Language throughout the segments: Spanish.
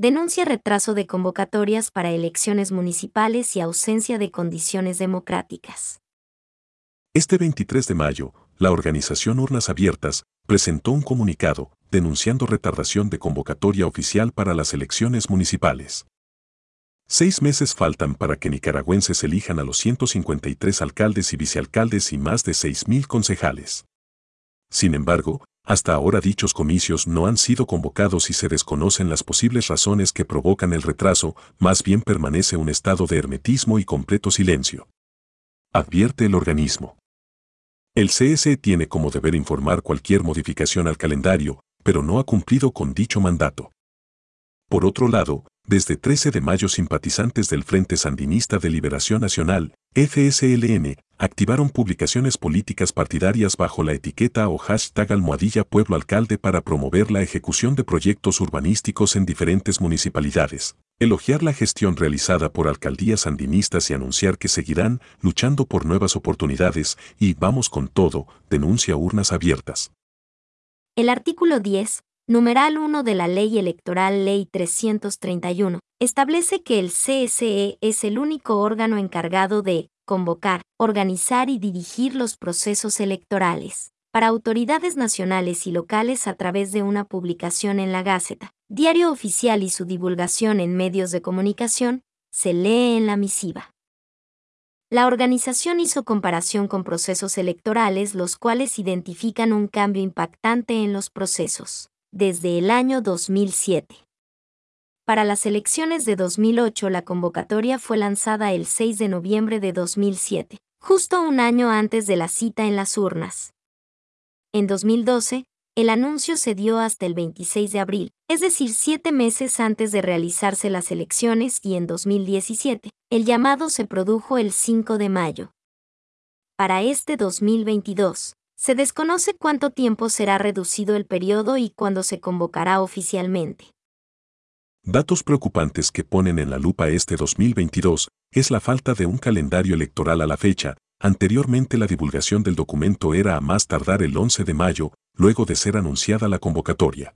denuncia retraso de convocatorias para elecciones municipales y ausencia de condiciones democráticas. Este 23 de mayo, la organización Urnas Abiertas presentó un comunicado denunciando retardación de convocatoria oficial para las elecciones municipales. Seis meses faltan para que nicaragüenses elijan a los 153 alcaldes y vicealcaldes y más de 6.000 concejales. Sin embargo, hasta ahora dichos comicios no han sido convocados y se desconocen las posibles razones que provocan el retraso, más bien permanece un estado de hermetismo y completo silencio. Advierte el organismo. El CSE tiene como deber informar cualquier modificación al calendario, pero no ha cumplido con dicho mandato. Por otro lado, desde 13 de mayo simpatizantes del Frente Sandinista de Liberación Nacional, FSLN, activaron publicaciones políticas partidarias bajo la etiqueta o hashtag almohadilla Pueblo Alcalde para promover la ejecución de proyectos urbanísticos en diferentes municipalidades, elogiar la gestión realizada por alcaldías sandinistas y anunciar que seguirán luchando por nuevas oportunidades y vamos con todo, denuncia urnas abiertas. El artículo 10, numeral 1 de la Ley Electoral Ley 331, establece que el CSE es el único órgano encargado de convocar, organizar y dirigir los procesos electorales para autoridades nacionales y locales a través de una publicación en la Gaceta, diario oficial y su divulgación en medios de comunicación, se lee en la misiva. La organización hizo comparación con procesos electorales los cuales identifican un cambio impactante en los procesos, desde el año 2007. Para las elecciones de 2008 la convocatoria fue lanzada el 6 de noviembre de 2007, justo un año antes de la cita en las urnas. En 2012, el anuncio se dio hasta el 26 de abril, es decir, siete meses antes de realizarse las elecciones y en 2017, el llamado se produjo el 5 de mayo. Para este 2022, se desconoce cuánto tiempo será reducido el periodo y cuándo se convocará oficialmente. Datos preocupantes que ponen en la lupa este 2022 es la falta de un calendario electoral a la fecha. Anteriormente la divulgación del documento era a más tardar el 11 de mayo, luego de ser anunciada la convocatoria.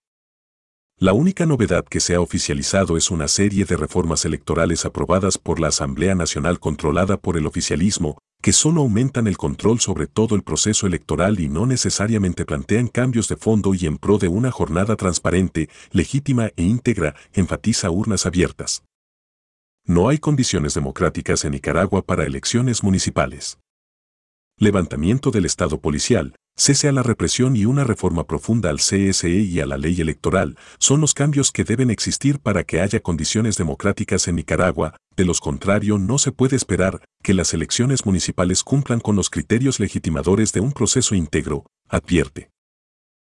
La única novedad que se ha oficializado es una serie de reformas electorales aprobadas por la Asamblea Nacional controlada por el oficialismo, que solo aumentan el control sobre todo el proceso electoral y no necesariamente plantean cambios de fondo y en pro de una jornada transparente, legítima e íntegra, enfatiza urnas abiertas. No hay condiciones democráticas en Nicaragua para elecciones municipales. Levantamiento del Estado policial, cese a la represión y una reforma profunda al CSE y a la ley electoral son los cambios que deben existir para que haya condiciones democráticas en Nicaragua, de los contrario no se puede esperar que las elecciones municipales cumplan con los criterios legitimadores de un proceso íntegro, advierte.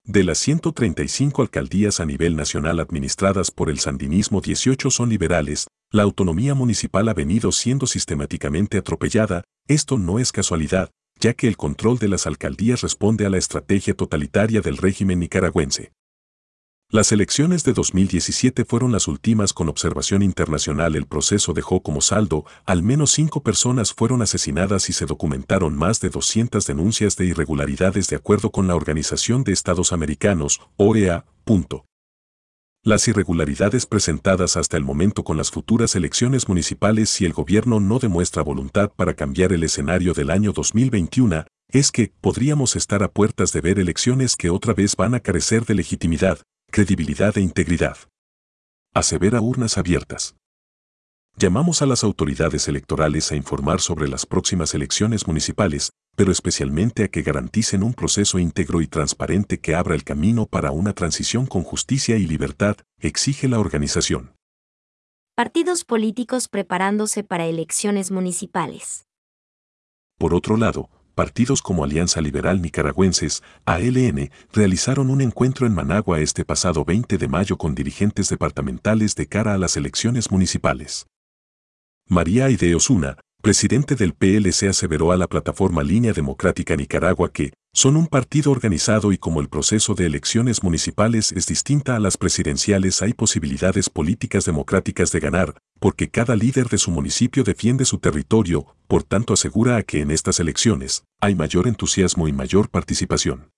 De las 135 alcaldías a nivel nacional administradas por el sandinismo 18 son liberales, la autonomía municipal ha venido siendo sistemáticamente atropellada, esto no es casualidad, ya que el control de las alcaldías responde a la estrategia totalitaria del régimen nicaragüense. Las elecciones de 2017 fueron las últimas con observación internacional. El proceso dejó como saldo, al menos cinco personas fueron asesinadas y se documentaron más de 200 denuncias de irregularidades de acuerdo con la Organización de Estados Americanos, OEA. Las irregularidades presentadas hasta el momento con las futuras elecciones municipales si el gobierno no demuestra voluntad para cambiar el escenario del año 2021, es que podríamos estar a puertas de ver elecciones que otra vez van a carecer de legitimidad, credibilidad e integridad. Asevera urnas abiertas. Llamamos a las autoridades electorales a informar sobre las próximas elecciones municipales, pero especialmente a que garanticen un proceso íntegro y transparente que abra el camino para una transición con justicia y libertad, exige la organización. Partidos políticos preparándose para elecciones municipales. Por otro lado, partidos como Alianza Liberal Nicaragüenses, ALN, realizaron un encuentro en Managua este pasado 20 de mayo con dirigentes departamentales de cara a las elecciones municipales. María Aide Osuna, presidente del PLC aseveró a la plataforma Línea Democrática Nicaragua que son un partido organizado y como el proceso de elecciones municipales es distinta a las presidenciales hay posibilidades políticas democráticas de ganar, porque cada líder de su municipio defiende su territorio, por tanto asegura a que en estas elecciones hay mayor entusiasmo y mayor participación.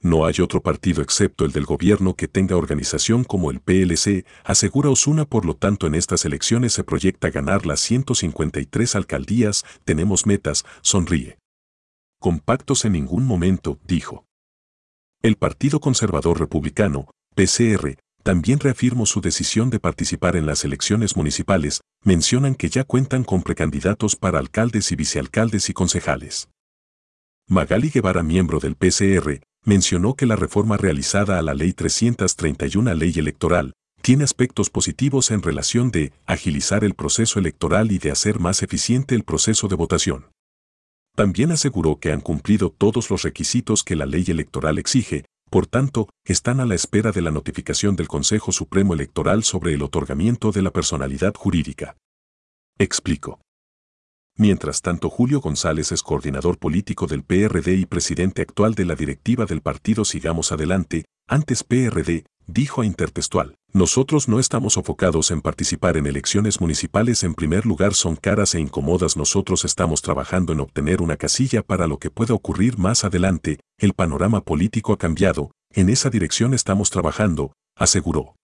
No hay otro partido excepto el del gobierno que tenga organización como el PLC, asegura Osuna, por lo tanto en estas elecciones se proyecta ganar las 153 alcaldías, tenemos metas, sonríe. Compactos en ningún momento, dijo. El Partido Conservador Republicano, PCR, también reafirmó su decisión de participar en las elecciones municipales, mencionan que ya cuentan con precandidatos para alcaldes y vicealcaldes y concejales. Magali Guevara, miembro del PCR, mencionó que la reforma realizada a la Ley 331 Ley Electoral tiene aspectos positivos en relación de agilizar el proceso electoral y de hacer más eficiente el proceso de votación. También aseguró que han cumplido todos los requisitos que la ley electoral exige, por tanto, están a la espera de la notificación del Consejo Supremo Electoral sobre el otorgamiento de la personalidad jurídica. Explico. Mientras tanto, Julio González es coordinador político del PRD y presidente actual de la directiva del partido Sigamos Adelante, antes PRD, dijo a Intertextual, nosotros no estamos sofocados en participar en elecciones municipales. En primer lugar son caras e incómodas. Nosotros estamos trabajando en obtener una casilla para lo que pueda ocurrir más adelante, el panorama político ha cambiado, en esa dirección estamos trabajando, aseguró.